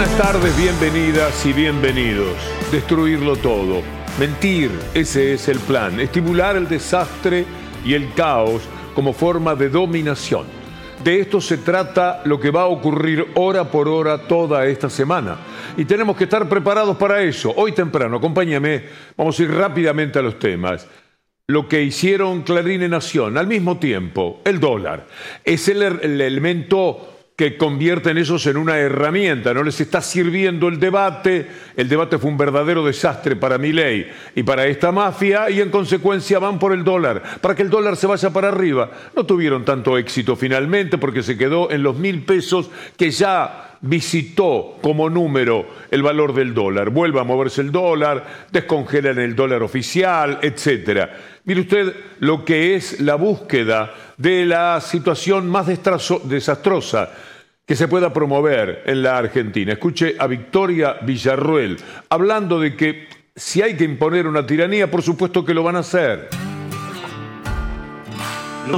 Buenas tardes, bienvenidas y bienvenidos. Destruirlo todo. Mentir, ese es el plan. Estimular el desastre y el caos como forma de dominación. De esto se trata lo que va a ocurrir hora por hora toda esta semana. Y tenemos que estar preparados para eso. Hoy temprano, acompáñame, vamos a ir rápidamente a los temas. Lo que hicieron Clarín y Nación, al mismo tiempo, el dólar, es el, el elemento que convierten esos en una herramienta, no les está sirviendo el debate, el debate fue un verdadero desastre para mi ley y para esta mafia y en consecuencia van por el dólar, para que el dólar se vaya para arriba. No tuvieron tanto éxito finalmente porque se quedó en los mil pesos que ya visitó como número el valor del dólar. Vuelve a moverse el dólar, descongelan el dólar oficial, etcétera. Mire usted lo que es la búsqueda de la situación más desastrosa que se pueda promover en la Argentina. Escuche a Victoria Villarruel hablando de que si hay que imponer una tiranía, por supuesto que lo van a hacer.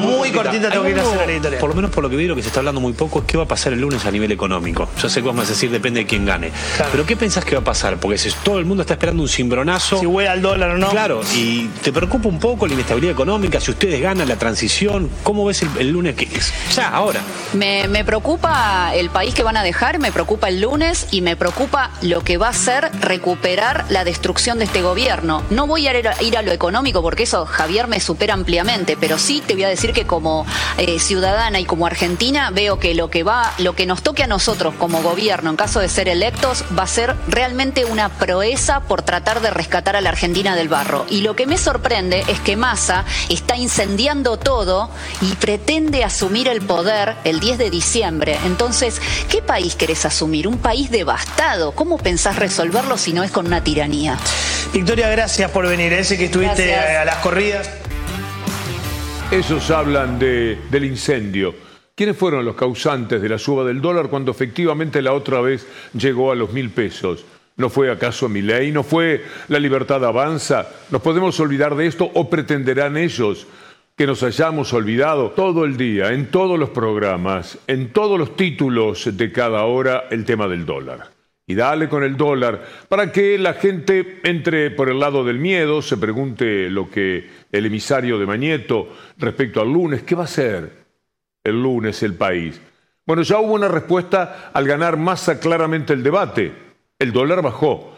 Muy cortita tengo que ir a hacer la editorial. Por lo menos por lo que veo, lo que se está hablando muy poco es qué va a pasar el lunes a nivel económico. Yo sé que vamos a decir depende de quién gane. Pero ¿qué pensás que va a pasar? Porque si todo el mundo está esperando un cimbronazo. Si huele al dólar o no. Claro, y te preocupa un poco la inestabilidad económica, si ustedes ganan la transición, ¿cómo ves el, lunes que es? Ya, ahora. Me, me preocupa el país que van a dejar, me preocupa el lunes y me preocupa lo que va a ser recuperar la destrucción de este gobierno. No voy a ir a, ir a lo económico porque eso Javier me supera ampliamente, pero sí te voy a decir que como eh, ciudadana y como argentina veo que lo que va, lo que nos toque a nosotros como gobierno en caso de ser electos va a ser realmente una proeza por tratar de rescatar a la Argentina del barro. Y lo que me sorprende es que Massa está incendiando todo y pretende asumir el poder el 10 de diciembre. Entonces, ¿qué país querés asumir? Un país devastado. ¿Cómo pensás resolverlo si no es con una tiranía? Victoria, gracias por venir. Ese que estuviste a las corridas. Esos hablan de, del incendio. ¿Quiénes fueron los causantes de la suba del dólar cuando efectivamente la otra vez llegó a los mil pesos? ¿No fue acaso mi ley? ¿No fue la libertad avanza? ¿Nos podemos olvidar de esto o pretenderán ellos que nos hayamos olvidado todo el día, en todos los programas, en todos los títulos de cada hora, el tema del dólar? Y dale con el dólar, para que la gente entre por el lado del miedo, se pregunte lo que el emisario de Mañeto respecto al lunes, ¿qué va a hacer el lunes el país? Bueno, ya hubo una respuesta al ganar masa claramente el debate. El dólar bajó.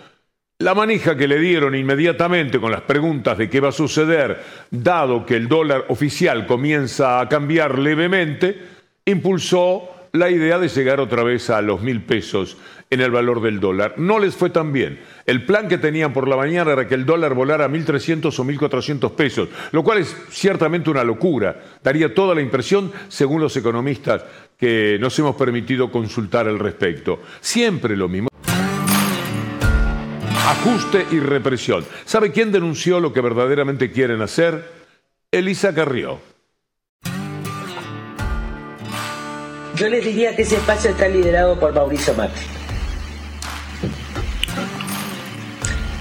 La manija que le dieron inmediatamente con las preguntas de qué va a suceder, dado que el dólar oficial comienza a cambiar levemente, impulsó la idea de llegar otra vez a los mil pesos en el valor del dólar. No les fue tan bien. El plan que tenían por la mañana era que el dólar volara a 1.300 o 1.400 pesos, lo cual es ciertamente una locura. Daría toda la impresión, según los economistas que nos hemos permitido consultar al respecto. Siempre lo mismo. Ajuste y represión. ¿Sabe quién denunció lo que verdaderamente quieren hacer? Elisa Carrió. Yo les diría que ese espacio está liderado por Mauricio Macri.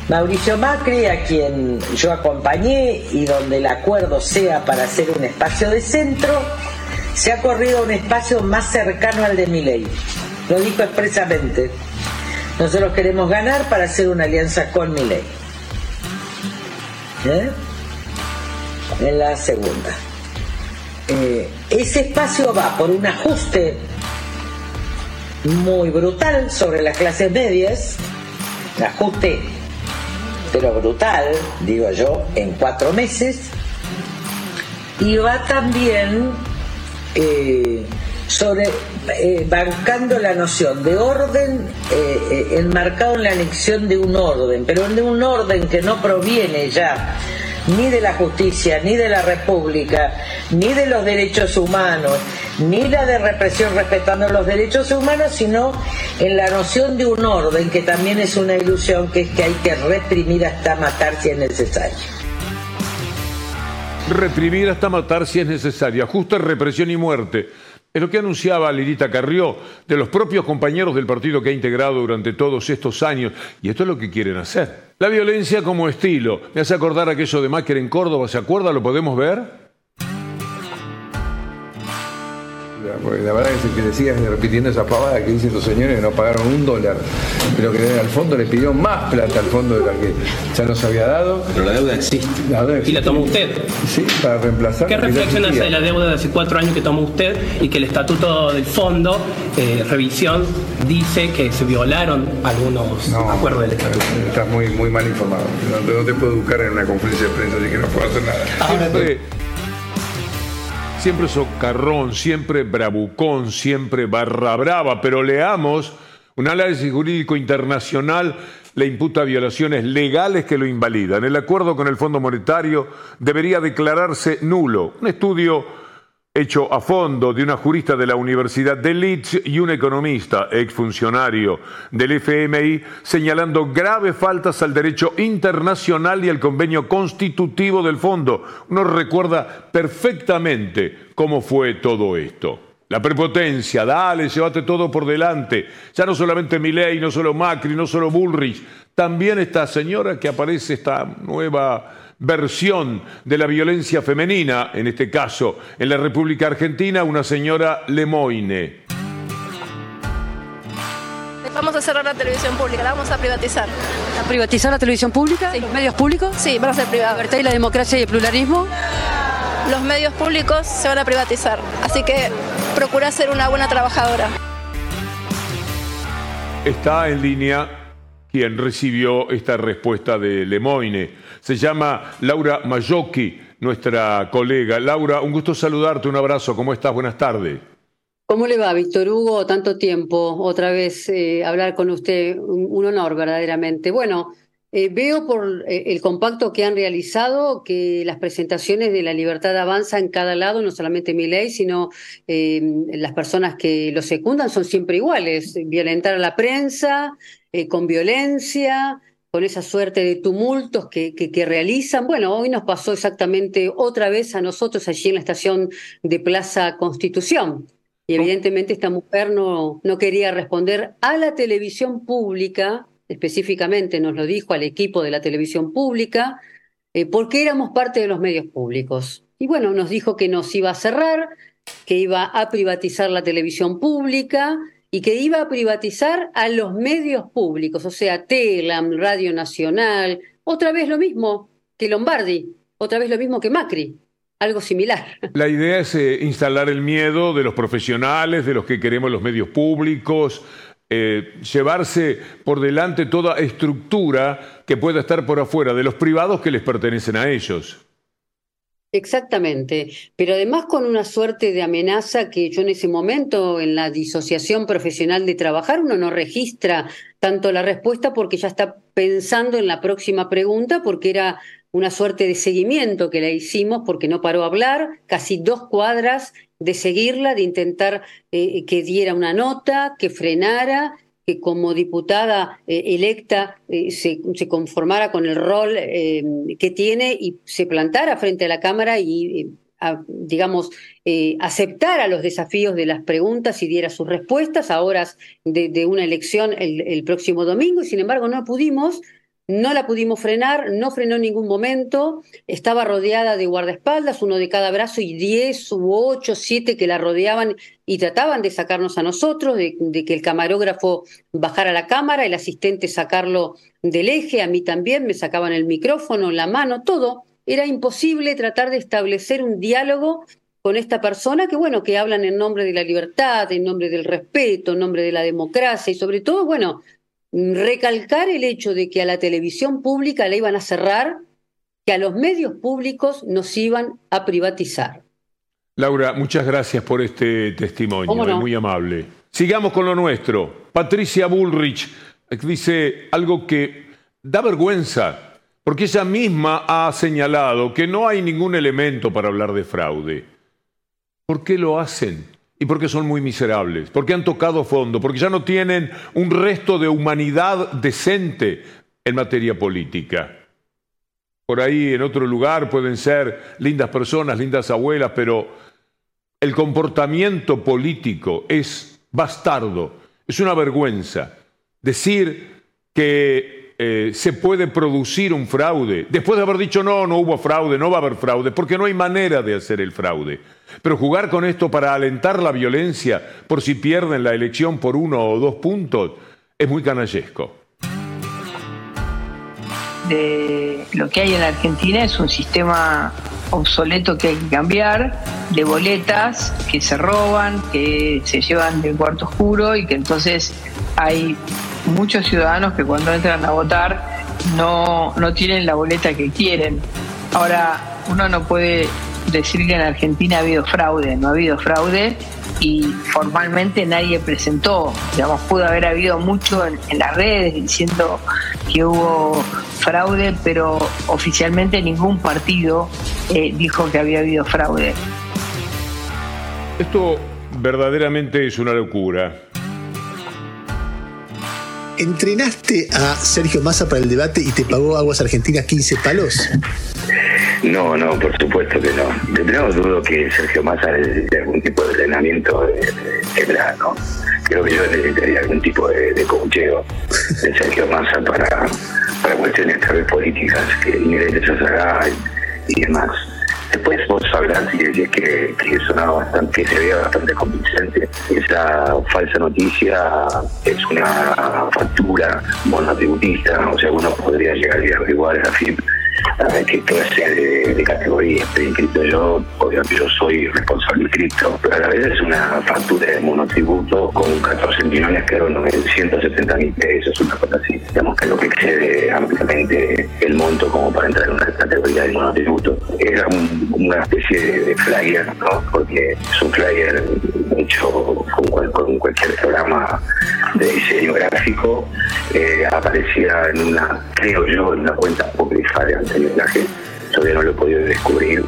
Mauricio Macri, a quien yo acompañé y donde el acuerdo sea para hacer un espacio de centro, se ha corrido a un espacio más cercano al de mi ley. Lo dijo expresamente. Nosotros queremos ganar para hacer una alianza con mi ley. ¿Eh? En la segunda. Eh, ese espacio va por un ajuste muy brutal sobre las clases medias, ajuste pero brutal, digo yo, en cuatro meses, y va también eh, sobre eh, bancando la noción de orden enmarcado en la anexión de un orden, pero de un orden que no proviene ya ni de la justicia, ni de la república, ni de los derechos humanos, ni la de represión respetando los derechos humanos, sino en la noción de un orden que también es una ilusión, que es que hay que reprimir hasta matar si es necesario. Reprimir hasta matar si es necesario, justa represión y muerte. Es lo que anunciaba Lirita Carrió de los propios compañeros del partido que ha integrado durante todos estos años. Y esto es lo que quieren hacer. La violencia como estilo. Me hace acordar aquello de Máquer en Córdoba. ¿Se acuerda? ¿Lo podemos ver? Porque la verdad es que le sigas repitiendo esa pavada que dicen los señores que no pagaron un dólar, pero que al fondo le pidió más plata al fondo de la que ya nos había dado. Pero la deuda existe. existe. Y la tomó usted. Sí, para reemplazar. ¿Qué reflexión hace de la deuda de hace cuatro años que tomó usted y que el estatuto del fondo, eh, revisión, dice que se violaron algunos acuerdos del estatuto? Estás muy, muy mal informado. No, te puedo educar en una conferencia de prensa, así que no puedo hacer nada. Siempre, siempre socarrón, siempre bravucón, siempre barra brava, pero leamos un análisis jurídico internacional le imputa violaciones legales que lo invalidan. El acuerdo con el Fondo Monetario debería declararse nulo. Un estudio hecho a fondo de una jurista de la Universidad de Leeds y un economista, exfuncionario del FMI, señalando graves faltas al derecho internacional y al convenio constitutivo del fondo. Uno recuerda perfectamente cómo fue todo esto. La prepotencia, dale, llévate todo por delante. Ya no solamente Milei, no solo Macri, no solo Bullrich, también esta señora que aparece, esta nueva versión de la violencia femenina, en este caso en la República Argentina, una señora Lemoine. Vamos a cerrar la televisión pública, la vamos a privatizar. ¿A privatizar la televisión pública? ¿Los medios públicos? Sí, van a ser privados. ¿La y la democracia y el pluralismo? Los medios públicos se van a privatizar, así que procura ser una buena trabajadora. Está en línea quien recibió esta respuesta de Lemoine. Se llama Laura Mayocchi, nuestra colega. Laura, un gusto saludarte, un abrazo, ¿cómo estás? Buenas tardes. ¿Cómo le va, Víctor Hugo? Tanto tiempo, otra vez eh, hablar con usted, un, honor verdaderamente. Bueno, eh, veo por eh, el compacto que han realizado que las presentaciones de la libertad avanza en cada lado, no solamente mi ley, sino las personas que lo secundan son siempre iguales, violentar a la prensa, con violencia, con esa suerte de tumultos que, que, realizan. Bueno, hoy nos pasó exactamente otra vez a nosotros allí en la estación de Plaza Constitución. Y evidentemente esta mujer no, no quería responder a la televisión pública, específicamente nos lo dijo al equipo de la televisión pública, eh, porque éramos parte de los medios públicos. Y bueno, nos dijo que nos iba a cerrar, que iba a privatizar la televisión pública, y que iba a privatizar a los medios públicos, o sea, Telam, Radio Nacional, otra vez lo mismo que Lombardi, otra vez lo mismo que Macri, algo similar. La idea es eh, instalar el miedo de los profesionales, de los que queremos los medios públicos, eh, llevarse por delante toda estructura que pueda estar por afuera de los privados que les pertenecen a ellos. Exactamente, pero además con una suerte de amenaza que yo en ese momento, en la disociación profesional de trabajar, uno no registra tanto la respuesta porque ya está pensando en la próxima pregunta, porque era una suerte de seguimiento que la hicimos porque no paró a hablar, casi dos cuadras de seguirla, de intentar eh, que diera una nota, que frenara que como diputada eh, electa eh, se, conformara con el rol eh, que tiene y se plantara frente a la Cámara y, digamos, aceptara los desafíos de las preguntas y diera sus respuestas a horas de, una elección el, próximo domingo. Y sin embargo, no pudimos no la pudimos frenar, no frenó en ningún momento, estaba rodeada de guardaespaldas, uno de cada brazo y diez u ocho, siete que la rodeaban y trataban de sacarnos a nosotros, de, que el camarógrafo bajara la cámara, el asistente sacarlo del eje, a mí también me sacaban el micrófono, la mano, todo. Era imposible tratar de establecer un diálogo con esta persona que, bueno, que hablan en nombre de la libertad, en nombre del respeto, en nombre de la democracia y sobre todo, bueno, recalcar el hecho de que a la televisión pública la iban a cerrar, que a los medios públicos nos iban a privatizar. Laura, muchas gracias por este testimonio, es muy amable. Sigamos con lo nuestro. Patricia Bullrich dice algo que da vergüenza, porque ella misma ha señalado que no hay ningún elemento para hablar de fraude. ¿Por qué lo hacen? Y porque son muy miserables, porque han tocado fondo, porque ya no tienen un resto de humanidad decente en materia política. Por ahí en otro lugar pueden ser lindas personas, lindas abuelas, pero el comportamiento político es bastardo, es una vergüenza. Decir que eh, se puede producir un fraude. Después de haber dicho no, no hubo fraude, no va a haber fraude, porque no hay manera de hacer el fraude. Pero jugar con esto para alentar la violencia por si pierden la elección por uno o dos puntos es muy canallesco. Lo que hay en la Argentina es un sistema obsoleto que hay que cambiar, de boletas que se roban, que se llevan del cuarto oscuro y que entonces hay muchos ciudadanos que cuando entran a votar no, no tienen la boleta que quieren. Ahora, uno no puede decir que en Argentina ha habido fraude, no ha habido fraude y formalmente nadie presentó, digamos, pudo haber habido mucho en, las redes diciendo que hubo fraude, pero oficialmente ningún partido eh, dijo que había habido fraude. Esto verdaderamente es una locura. ¿Entrenaste a Sergio Massa para el debate y te pagó Aguas Argentinas 15 palos? No, no, por supuesto que no. De nuevo dudo que Sergio Massa necesite algún tipo de entrenamiento de, ¿no? Creo que yo necesitaría algún tipo de, de coacheo de Sergio Massa para, para cuestiones tal vez políticas que inherentes a y demás. Después vos sabrás si decís que, que sonaba bastante, que se veía bastante convincente. Esa falsa noticia es una factura monotributista, o sea, uno podría llegar a igual a la FIP qué clase de, de categoría estoy inscrito yo, obviamente yo soy responsable inscrito, pero a la vez es una factura de monotributo con 14 millones eran 170 mil pesos, una cosa así, digamos que lo que excede ampliamente el monto como para entrar en una categoría de monotributo. Era una especie de, flyer, ¿no? porque es un flyer hecho con, cualquier programa de diseño gráfico, eh, aparecía en una, creo yo, en una cuenta publicitaria mensaje, todavía no lo he podido descubrir.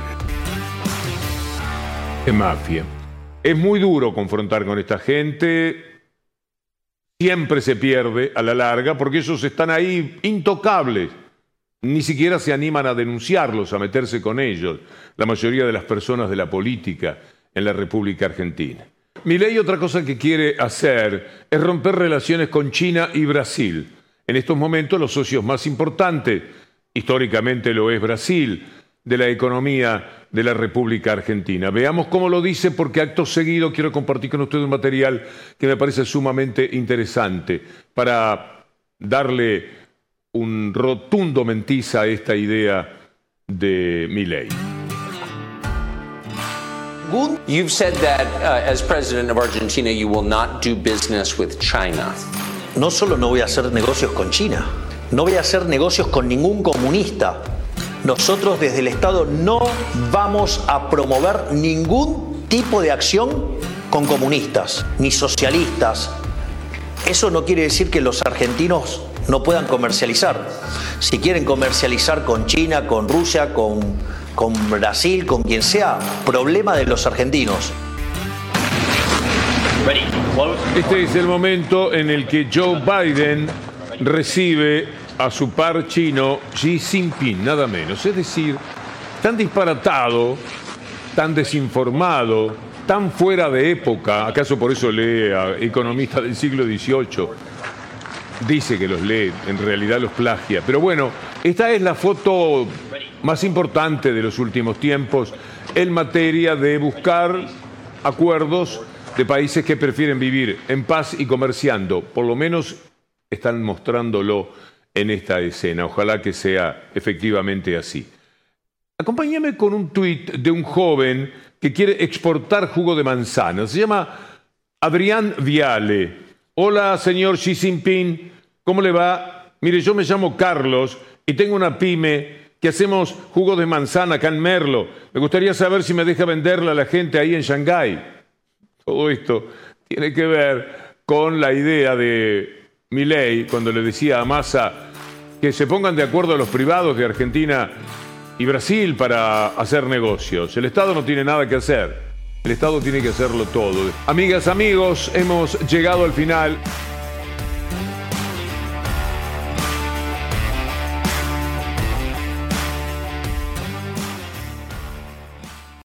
Es mafia. Es muy duro confrontar con esta gente. Siempre se pierde a la larga porque ellos están ahí intocables. Ni siquiera se animan a denunciarlos, a meterse con ellos, la mayoría de las personas de la política en la República Argentina. Ley otra cosa que quiere hacer es romper relaciones con China y Brasil. En estos momentos los socios más importantes históricamente lo es Brasil, de la economía de la República Argentina. Veamos cómo lo dice porque acto seguido quiero compartir con ustedes un material que me parece sumamente interesante para darle un rotundo mentiza a esta idea de You've said that uh, as president of Argentina you will not do business with China. No solo no voy a hacer negocios con China, no voy a hacer negocios con ningún comunista. Nosotros desde el Estado no vamos a promover ningún tipo de acción con comunistas, ni socialistas. Eso no quiere decir que los argentinos no puedan comercializar. Si quieren comercializar con China, con Rusia, con, con Brasil, con quien sea, problema de los argentinos. Este es el momento en el que Joe Biden recibe a su par chino Xi Jinping, nada menos. Es decir, tan disparatado, tan desinformado, tan fuera de época, acaso por eso lee a economistas del siglo XVIII, dice que los lee, en realidad los plagia. Pero bueno, esta es la foto más importante de los últimos tiempos en materia de buscar acuerdos de países que prefieren vivir en paz y comerciando, por lo menos están mostrándolo en esta escena. Ojalá que sea efectivamente así. Acompáñame con un tuit de un joven que quiere exportar jugo de manzana. Se llama Adrián Viale. Hola, señor Xi Jinping. ¿Cómo le va? Mire, yo me llamo Carlos y tengo una pyme que hacemos jugo de manzana acá Merlo. Me gustaría saber si me deja venderla a la gente ahí en Shanghái. Todo esto tiene que ver con la idea de Milei cuando le decía a Massa que se pongan de acuerdo los privados de Argentina y Brasil para hacer negocios. El Estado no tiene nada que hacer. El Estado tiene que hacerlo todo. Amigas, amigos, hemos llegado al final.